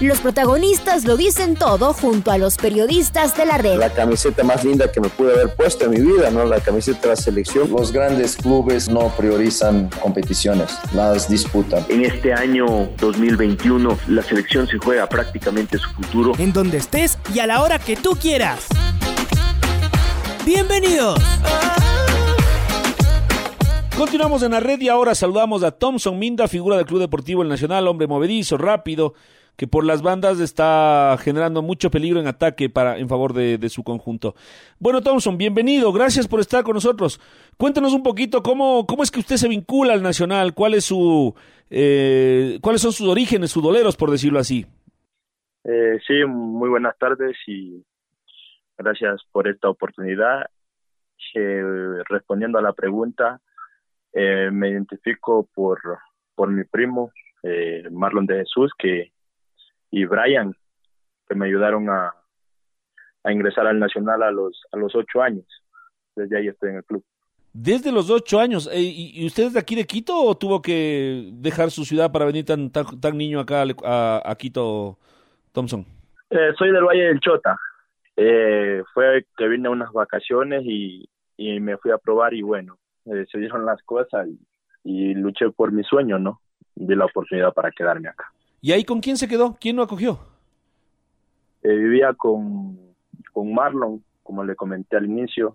Los protagonistas lo dicen todo junto a los periodistas de la red. La camiseta más linda que me pude haber puesto en mi vida, ¿no? La camiseta de la selección. Los grandes clubes no priorizan competiciones, las disputan. En este año 2021 la selección se juega prácticamente su futuro. En donde estés y a la hora que tú quieras. Bienvenidos. Continuamos en la red y ahora saludamos a Thompson Minda, figura del Club Deportivo El Nacional, hombre movedizo, rápido, que por las bandas está generando mucho peligro en ataque para en favor de, su conjunto. Bueno, Thompson, bienvenido, gracias por estar con nosotros. Cuéntanos un poquito cómo, cómo es que usted se vincula al Nacional, cuál es su, eh, cuáles son sus orígenes doleros, por decirlo así. Eh, sí, muy buenas tardes y gracias por esta oportunidad. Eh, respondiendo a la pregunta, eh, me identifico por, por mi primo, Marlon de Jesús, que y Brian, que me ayudaron a, a ingresar al Nacional a los, a los ocho años. Desde ahí estoy en el club. Desde los ocho años. Eh, ¿Y usted es de aquí de Quito o tuvo que dejar su ciudad para venir tan, tan, niño acá a, a Quito, Thompson? Eh, soy del Valle del Chota. Eh, fue que vine a unas vacaciones y, y me fui a probar y bueno, se dieron las cosas y, y luché por mi sueño, ¿no? De la oportunidad para quedarme acá. ¿Y ahí con quién se quedó? ¿Quién lo acogió? Eh, vivía con, con Marlon, como le comenté al inicio.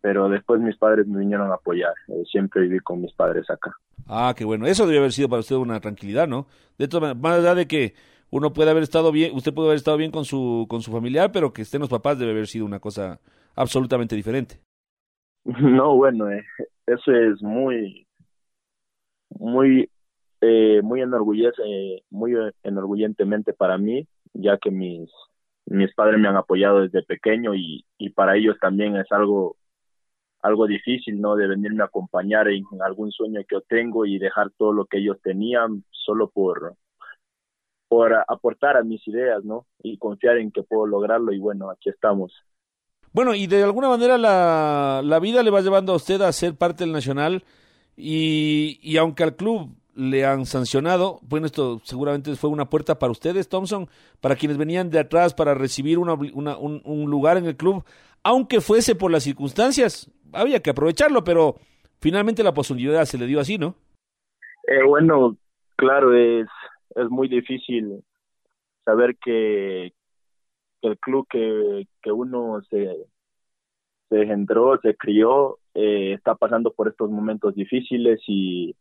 Pero después mis padres me vinieron a apoyar. Eh, siempre viví con mis padres acá. Ah, qué bueno. Eso debe haber sido para usted una tranquilidad, ¿no? De todas más allá de que uno puede haber estado bien, usted puede haber estado bien con su, con su familiar, pero que estén los papás debe haber sido una cosa absolutamente diferente. No, bueno, eh, eso es muy, muy eh, muy enorgullece, muy enorgullentemente para mí, ya que mis, mis padres me han apoyado desde pequeño y, y para ellos también es algo algo difícil, ¿no? De venirme a acompañar en algún sueño que yo tengo y dejar todo lo que ellos tenían solo por, por aportar a mis ideas, ¿no? Y confiar en que puedo lograrlo y bueno, aquí estamos. Bueno, y de alguna manera la, la vida le va llevando a usted a ser parte del Nacional y, y aunque al club le han sancionado. Bueno, esto seguramente fue una puerta para ustedes, Thompson, para quienes venían de atrás para recibir una, un, lugar en el club, aunque fuese por las circunstancias. Había que aprovecharlo, pero finalmente la posibilidad se le dio así, ¿no? Eh, bueno, claro, es, es muy difícil saber que, el club que, que uno se, se engendró, se crió, eh, está pasando por estos momentos difíciles y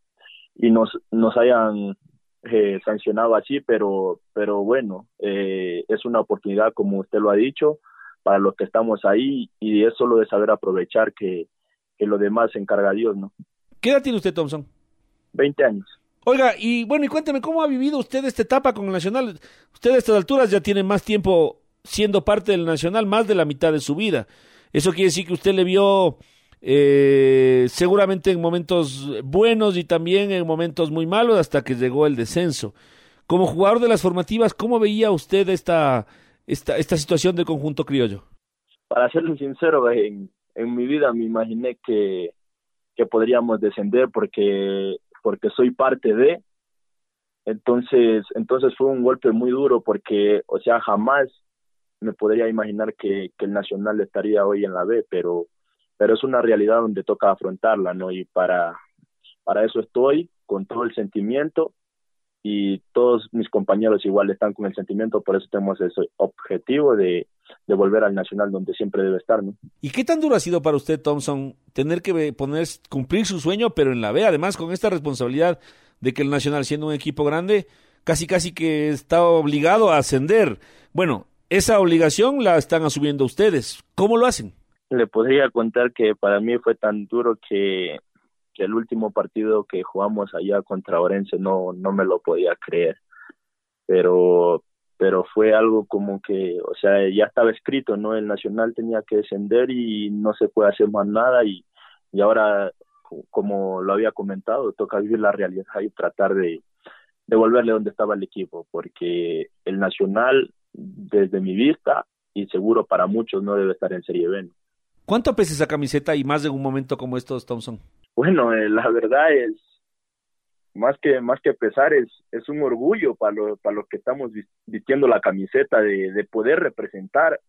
y nos, nos hayan eh, sancionado así, pero, pero bueno, eh, es una oportunidad, como usted lo ha dicho, para los que estamos ahí y es solo de saber aprovechar que, que lo demás se encarga Dios, ¿no? ¿Qué edad tiene usted, Thompson? Veinte años. Oiga, y bueno, y cuénteme, ¿cómo ha vivido usted esta etapa con el Nacional? Usted a estas alturas ya tiene más tiempo siendo parte del Nacional, más de la mitad de su vida. Eso quiere decir que usted le vio eh, seguramente en momentos buenos y también en momentos muy malos hasta que llegó el descenso. Como jugador de las formativas, ¿cómo veía usted esta, esta, esta situación del conjunto criollo? Para serle sincero, en, en mi vida me imaginé que, que podríamos descender porque, porque soy parte de, entonces, entonces fue un golpe muy duro porque, o sea, jamás me podría imaginar que, que el Nacional estaría hoy en la B, pero pero es una realidad donde toca afrontarla, ¿no? Y para, para eso estoy, con todo el sentimiento, y todos mis compañeros igual están con el sentimiento, por eso tenemos ese objetivo de, de volver al Nacional donde siempre debe estar, ¿no? ¿Y qué tan duro ha sido para usted, Thompson, tener que poner, cumplir su sueño, pero en la B, además con esta responsabilidad de que el Nacional, siendo un equipo grande, casi casi que está obligado a ascender? Bueno, esa obligación la están asumiendo ustedes. ¿Cómo lo hacen? Le podría contar que para mí fue tan duro que, el último partido que jugamos allá contra Orense no, no me lo podía creer. Pero, pero fue algo como que, o sea, ya estaba escrito, ¿no? El Nacional tenía que descender y no se puede hacer más nada y, y ahora, como lo había comentado, toca vivir la realidad y tratar de, de volverle donde estaba el equipo, porque el Nacional, desde mi vista, y seguro para muchos, no debe estar en Serie B. ¿Cuánto pesa esa camiseta y más de un momento como estos, Thompson? Bueno, eh, la verdad es, más que más que pesar es es un orgullo para los para los que estamos vistiendo la camiseta de, de poder representar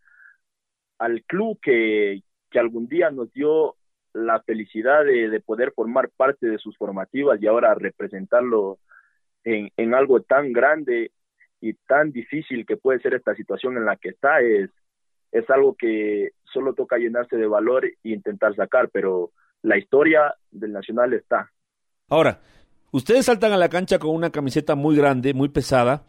al club que, que algún día nos dio la felicidad de, de, poder formar parte de sus formativas y ahora representarlo en, en algo tan grande y tan difícil que puede ser esta situación en la que está es es algo que solo toca llenarse de valor e intentar sacar, pero la historia del Nacional está. Ahora, Ustedes saltan a la cancha con una camiseta muy grande, muy pesada.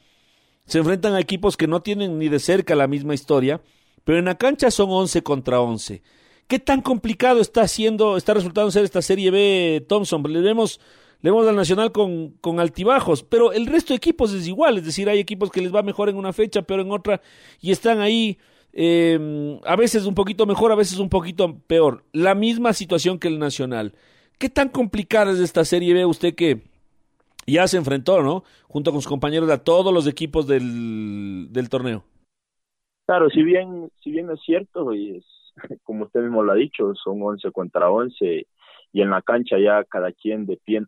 Se enfrentan a equipos que no tienen ni de cerca la misma historia, pero en la cancha son 11 contra 11. ¿Qué tan complicado está haciendo, está resultando ser esta Serie B, Thompson? Le vemos, le vemos al Nacional con, con altibajos, pero el resto de equipos es igual, es decir, hay equipos que les va mejor en una fecha, pero en otra, y están ahí eh, a veces un poquito mejor, a veces un poquito peor. La misma situación que el Nacional. ¿Qué tan complicada es esta Serie B? Usted que ya se enfrentó, ¿no? Junto con sus compañeros a todos los equipos del, del torneo. Claro, si bien, si bien es cierto, y es, como usted mismo lo ha dicho, son 11 contra 11 y en la cancha ya cada quien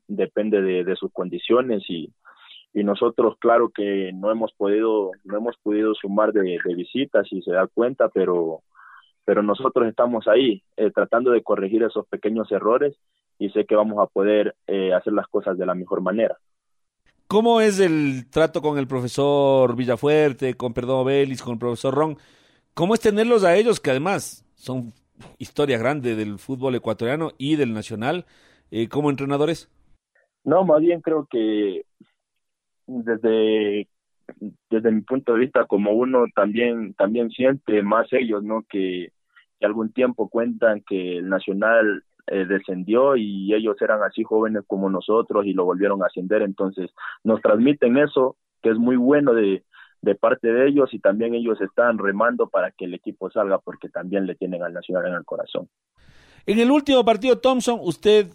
depende de, de sus condiciones y, y nosotros claro que no hemos podido no hemos podido sumar de, de visitas si se da cuenta pero pero nosotros estamos ahí eh, tratando de corregir esos pequeños errores y sé que vamos a poder eh, hacer las cosas de la mejor manera. ¿Cómo es el trato con el profesor Villafuerte, con Perdón Vélez, con el profesor Ron? ¿Cómo es tenerlos a ellos que además son historia grande del fútbol ecuatoriano y del nacional eh, como entrenadores? No, más bien creo que desde desde mi punto de vista como uno también también siente más ellos, ¿no? Que, algún tiempo cuentan que el Nacional eh, descendió y ellos eran así jóvenes como nosotros y lo volvieron a ascender, entonces nos transmiten eso, que es muy bueno de, de parte de ellos y también ellos están remando para que el equipo salga porque también le tienen al Nacional en el corazón. En el último partido, Thompson, usted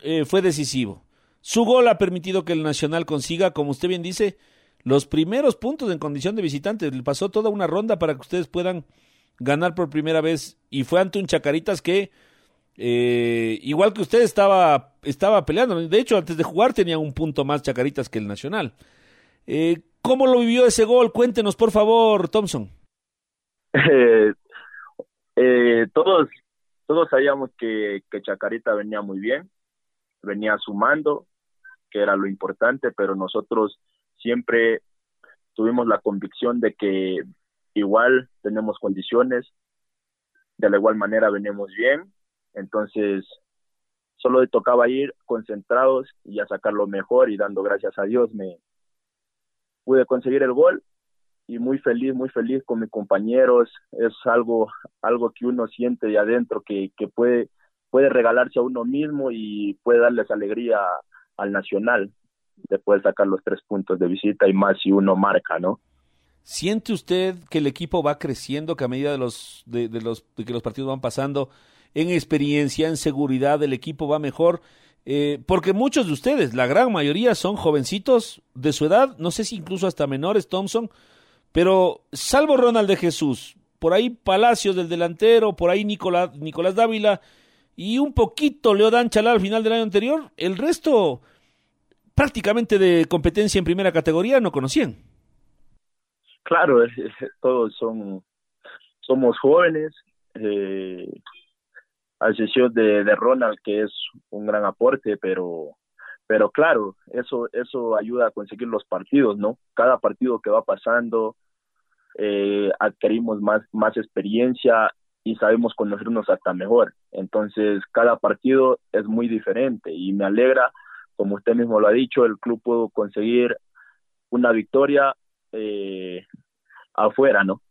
eh, fue decisivo. Su gol ha permitido que el Nacional consiga, como usted bien dice, los primeros puntos en condición de visitante. Le pasó toda una ronda para que ustedes puedan ganar por primera vez y fue ante un Chacaritas que eh, igual que usted estaba, estaba peleando. De hecho, antes de jugar tenía un punto más Chacaritas que el Nacional. Eh, ¿Cómo lo vivió ese gol? Cuéntenos, por favor, Thompson. Eh, todos, todos sabíamos que, que Chacarita venía muy bien, venía sumando, que era lo importante, pero nosotros siempre tuvimos la convicción de que igual tenemos condiciones, de la igual manera venimos bien entonces, solo le tocaba ir concentrados y a sacar lo mejor y dando gracias a Dios me pude conseguir el gol y muy feliz, muy feliz con mis compañeros. Es algo, algo que uno siente de adentro que, que puede, puede regalarse a uno mismo y puede darles alegría al Nacional de poder sacar los tres puntos de visita y más si uno marca, ¿no? ¿Siente usted que el equipo va creciendo, que a medida de los, de, de los, de que los partidos van pasando, en experiencia, en seguridad, el equipo va mejor. Eh, porque muchos de ustedes, la gran mayoría, son jovencitos de su edad, no sé si incluso hasta menores, Thompson, pero salvo Ronald de Jesús, por ahí Palacios del delantero, por ahí Nicolás, Nicolás Dávila y un poquito Leodán Chalá al final del año anterior, el resto prácticamente de competencia en primera categoría no conocían. Claro, todos son somos jóvenes, eh, a excepción de, de Ronald, que es un gran aporte, pero pero claro, eso eso ayuda a conseguir los partidos, ¿no? Cada partido que va pasando eh, adquirimos más más experiencia y sabemos conocernos hasta mejor. Entonces, cada partido es muy diferente y me alegra, como usted mismo lo ha dicho, el club pudo conseguir una victoria eh, afuera, ¿no?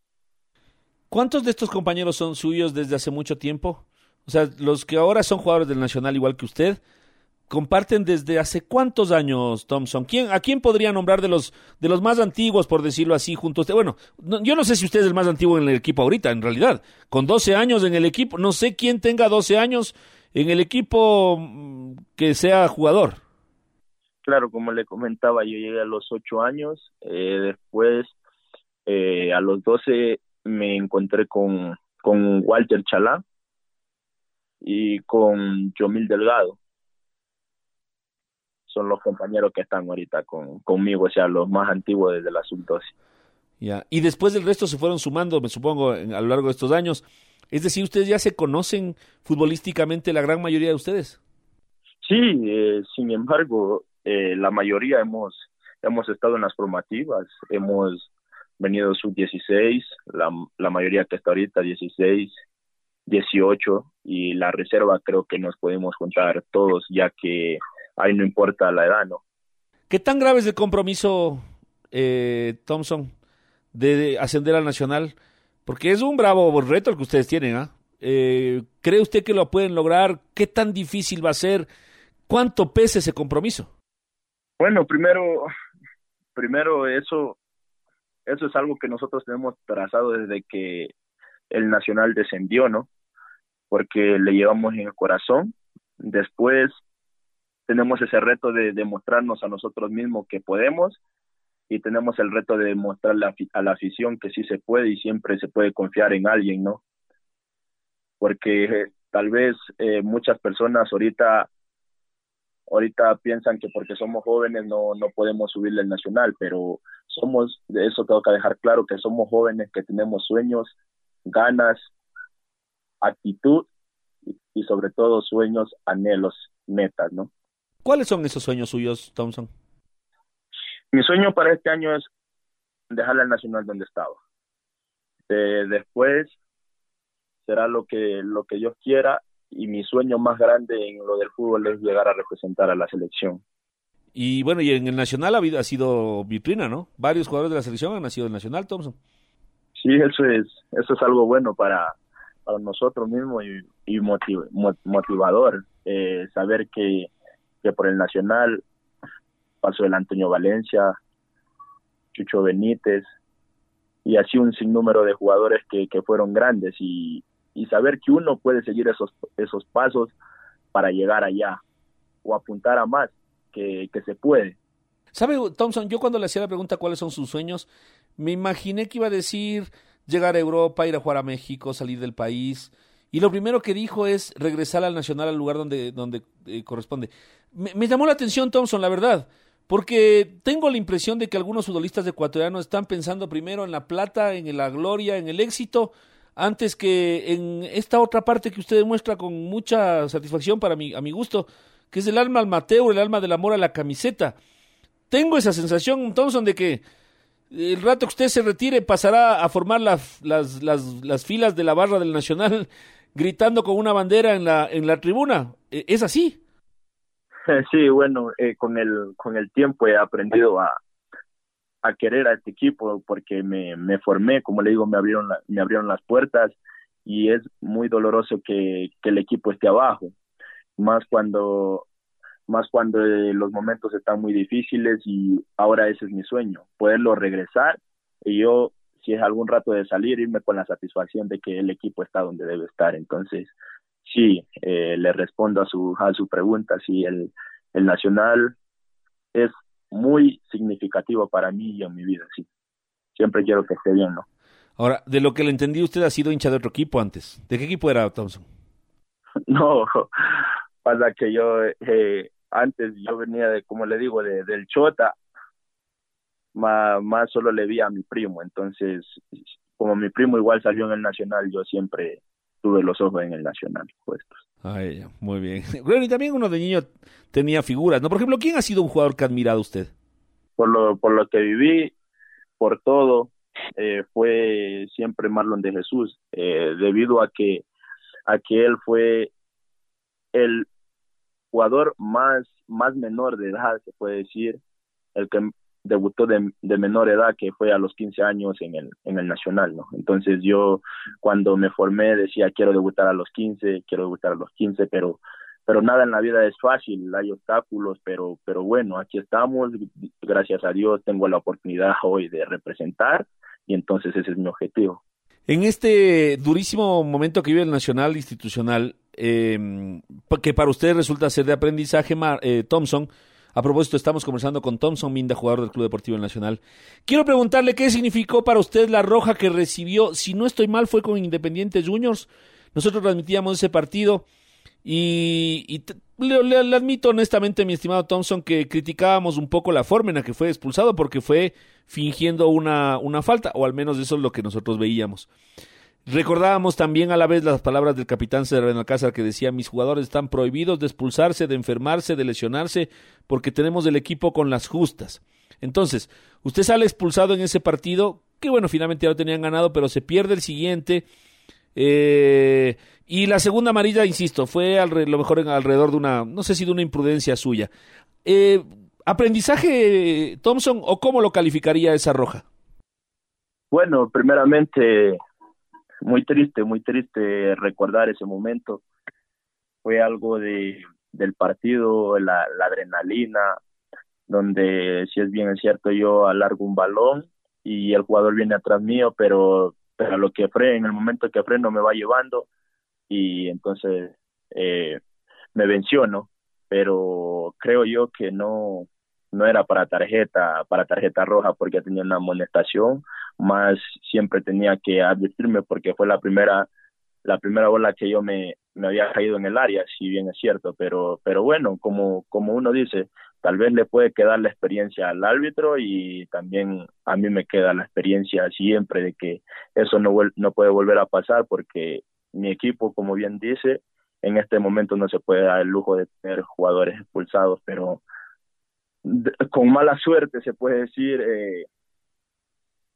¿Cuántos de estos compañeros son suyos desde hace mucho tiempo? O sea, los que ahora son jugadores del Nacional igual que usted, comparten desde hace cuántos años, Thompson. ¿Quién, ¿A quién podría nombrar de los, de los más antiguos, por decirlo así, junto a usted? Bueno, yo no sé si usted es el más antiguo en el equipo ahorita, en realidad. Con 12 años en el equipo, no sé quién tenga 12 años en el equipo mm, que sea jugador. Claro, como le comentaba, yo llegué a los 8 años, eh, después eh, a los 12 me encontré con, con Walter Chalá y con Yomil Delgado son los compañeros que están ahorita con, conmigo, o sea, los más antiguos desde la sub-12. Ya, y después del resto se fueron sumando, me supongo, a lo largo de estos años. Es decir, ¿ustedes ya se conocen futbolísticamente la gran mayoría de ustedes? Sí, eh, sin embargo, eh, la mayoría hemos, hemos estado en las formativas, hemos venido sub-16, la, la mayoría que está ahorita 16, 18 y la reserva creo que nos podemos juntar todos ya que ahí no importa la edad, ¿no? ¿Qué tan grave es el compromiso, eh, Thompson, de, ascender al Nacional? Porque es un bravo reto el que ustedes tienen, ¿ah? ¿eh? ¿Cree usted que lo pueden lograr? ¿Qué tan difícil va a ser? ¿Cuánto pesa ese compromiso? Bueno, primero, primero eso, eso es algo que nosotros tenemos trazado desde que el Nacional descendió, ¿no? Porque le llevamos en el corazón. Después tenemos ese reto de demostrarnos a nosotros mismos que podemos y tenemos el reto de demostrarle a la afición que sí se puede y siempre se puede confiar en alguien, ¿no? Porque eh, tal vez eh, muchas personas ahorita ahorita piensan que porque somos jóvenes no, no podemos subirle el nacional, pero somos, de eso tengo que dejar claro que somos jóvenes que tenemos sueños, ganas, actitud y sobre todo sueños, anhelos, metas, ¿no? ¿Cuáles son esos sueños suyos, Thompson? Mi sueño para este año es dejarle al Nacional donde estaba. después será lo que, lo que Dios quiera y mi sueño más grande en lo del fútbol es llegar a representar a la selección. Y bueno, y en el Nacional ha, ha sido vitrina, ¿no? Varios jugadores de la selección han nacido en el Nacional, Thompson. Sí, eso es, eso es algo bueno para, para nosotros mismos y, y motivador. Eh, saber que por el Nacional pasó el Antonio Valencia, Chucho Benítez y así un sinnúmero de jugadores que, que fueron grandes y, y saber que uno puede seguir esos, esos pasos para llegar allá o apuntar a más, que, que se puede. ¿Sabe, Thompson? Yo cuando le hacía la pregunta cuáles son sus sueños, me imaginé que iba a decir llegar a Europa, ir a jugar a México, salir del país. Y lo primero que dijo es regresar al Nacional, al lugar donde, donde eh, corresponde. Me, llamó la atención Thompson, la verdad, porque tengo la impresión de que algunos futbolistas ecuatorianos están pensando primero en la plata, en la gloria, en el éxito, antes que en esta otra parte que usted demuestra con mucha satisfacción para mi, a mi gusto, que es el alma al Mateo, el alma del amor a la camiseta. Tengo esa sensación, Thompson, de que el rato que usted se retire pasará a formar las, las, las filas de la barra del Nacional gritando con una bandera en la, en la tribuna. ¿E, ¿Es así? Sí, bueno, eh, con, el, con el tiempo he aprendido a, a querer a este equipo porque me, me formé, como le digo, me abrieron, me abrieron las puertas y es muy doloroso que, que el equipo esté abajo, más cuando más cuando eh, los momentos están muy difíciles y ahora ese es mi sueño, poderlo regresar y yo si es algún rato de salir, irme con la satisfacción de que el equipo está donde debe estar. Entonces, sí, eh, le respondo a su, a su pregunta, sí, el, el Nacional es muy significativo para mí y en mi vida, sí. Siempre quiero que esté bien, ¿no? Ahora, de lo que le entendí, usted ha sido hincha de otro equipo antes. ¿De qué equipo era Thompson? No, pasa que yo eh, antes yo venía de, como le digo, de, del Chota más, solo le vi a mi primo. Entonces, como mi primo igual salió en el Nacional, yo siempre tuve los ojos en el Nacional puestos. Ay, muy bien. Bueno, y también uno de niño tenía figuras, ¿no? Por ejemplo, ¿quién ha sido un jugador que ha admirado usted? Por lo, por lo que viví, por todo, eh, fue siempre Marlon de Jesús, eh, debido a que, a que él fue el jugador más, más menor de edad, se puede decir, el que debutó de, de, menor edad, que fue a los 15 años en el, en el Nacional, ¿no? Entonces yo cuando me formé decía, quiero debutar a los 15, quiero debutar a los 15, pero pero nada en la vida es fácil, hay obstáculos, pero, pero bueno, aquí estamos, gracias a Dios tengo la oportunidad hoy de representar y entonces ese es mi objetivo. En este durísimo momento que vive el Nacional Institucional, eh, que para usted resulta ser de aprendizaje, eh, Thompson, a propósito, estamos conversando con Thompson Minda, jugador del Club Deportivo Nacional. Quiero preguntarle qué significó para usted la roja que recibió. Si no estoy mal, fue con Independiente Juniors. Nosotros transmitíamos ese partido y, le, admito honestamente, mi estimado Thompson, que criticábamos un poco la forma en la que fue expulsado porque fue fingiendo una, una falta, o al menos eso es lo que nosotros veíamos. Recordábamos también a la vez las palabras del capitán César Alcázar que decía mis jugadores están prohibidos de expulsarse, de enfermarse, de lesionarse, porque tenemos el equipo con las justas. Entonces, usted sale expulsado en ese partido, que bueno, finalmente ya lo tenían ganado, pero se pierde el siguiente. Eh, y la segunda amarilla, insisto, fue lo mejor en, alrededor de una, no sé si de una imprudencia suya. Eh, ¿Aprendizaje, Thompson, o cómo lo calificaría esa roja? Bueno, primeramente muy triste, muy triste recordar ese momento. Fue algo de, del partido, la, adrenalina, donde si es bien cierto yo alargo un balón y el jugador viene atrás mío, pero, pero lo que en el momento que freno me va llevando y entonces eh, me venció, ¿no? Pero creo yo que no, no era para tarjeta, para tarjeta roja porque tenía una amonestación, más siempre tenía que advertirme porque fue la primera la primera bola que yo me, me había caído en el área, si bien es cierto, pero pero bueno, como como uno dice, tal vez le puede quedar la experiencia al árbitro y también a mí me queda la experiencia siempre de que eso no no puede volver a pasar porque mi equipo, como bien dice, en este momento no se puede dar el lujo de tener jugadores expulsados, pero con mala suerte se puede decir, eh,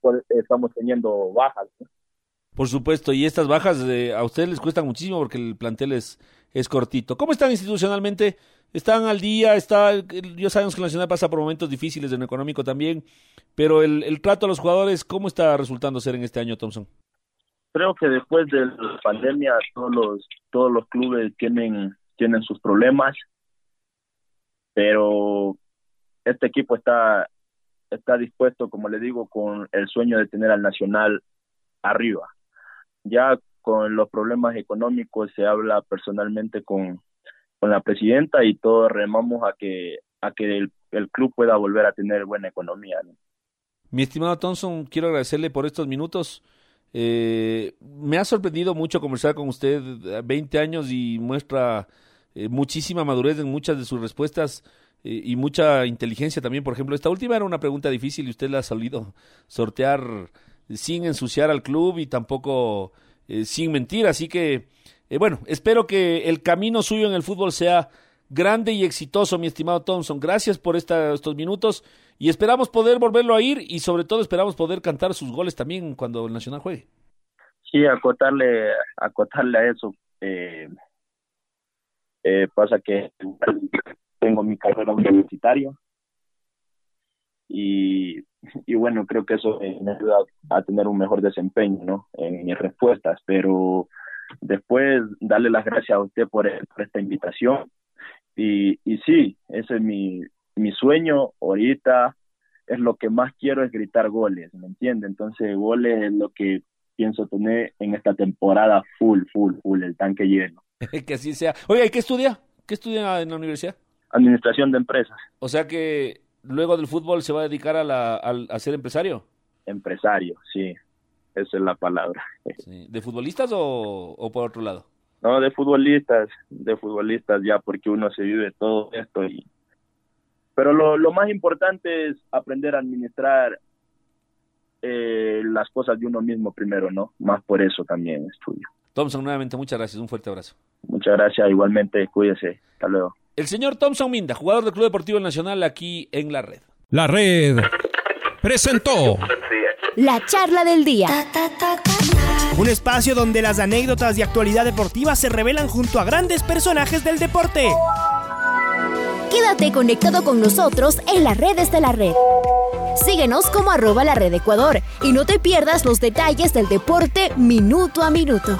pues, estamos teniendo bajas. Por supuesto, y estas bajas eh, a ustedes les cuestan muchísimo porque el plantel es, es cortito. ¿Cómo están institucionalmente? ¿Están al día? Está, ya sabemos que la Nacional pasa por momentos difíciles en lo económico también, pero el, el trato a los jugadores, ¿cómo está resultando ser en este año, Thompson? Creo que después de la pandemia todos los, todos los clubes tienen, tienen sus problemas, pero este equipo está, está dispuesto, como le digo, con el sueño de tener al Nacional arriba. Ya con los problemas económicos se habla personalmente con, con la presidenta y todos remamos a que, a que el, club pueda volver a tener buena economía. Mi estimado Thompson, quiero agradecerle por estos minutos. Eh, me ha sorprendido mucho conversar con usted, 20 años y muestra eh, muchísima madurez en muchas de sus respuestas y mucha inteligencia también. Por ejemplo, esta última era una pregunta difícil y usted la ha salido sortear sin ensuciar al club y tampoco eh, sin mentir. Así que, eh, bueno, espero que el camino suyo en el fútbol sea grande y exitoso, mi estimado Thompson. Gracias por esta, estos minutos y esperamos poder volverlo a ir y sobre todo esperamos poder cantar sus goles también cuando el Nacional juegue. Sí, acotarle, acotarle a eso. Eh, pasa que tengo mi carrera universitaria y, y bueno, creo que eso me ayuda a tener un mejor desempeño ¿no? en mis respuestas, pero después darle las gracias a usted por, esta invitación y, y sí, ese es mi, mi sueño ahorita, es lo que más quiero es gritar goles, ¿me entiende? Entonces goles es lo que pienso tener en esta temporada full, full, full, el tanque lleno. que así sea. Oiga, ¿y qué estudia? ¿Qué estudia en la universidad? Administración de empresas. O sea que luego del fútbol se va a dedicar a, la, a, ser empresario. Empresario, sí, esa es la palabra. ¿De futbolistas o, o, por otro lado? No, de futbolistas, de futbolistas ya porque uno se vive todo esto y... Pero lo, lo más importante es aprender a administrar eh, las cosas de uno mismo primero, ¿no? Más por eso también estudio. Thompson, nuevamente muchas gracias, un fuerte abrazo. Muchas gracias, igualmente, cuídese, hasta luego. El señor Thompson Minda, jugador del Club Deportivo Nacional aquí en la red. La red presentó la charla del día. Un espacio donde las anécdotas de actualidad deportiva se revelan junto a grandes personajes del deporte. Quédate conectado con nosotros en las redes de la red. Síguenos como arroba la red Ecuador y no te pierdas los detalles del deporte minuto a minuto.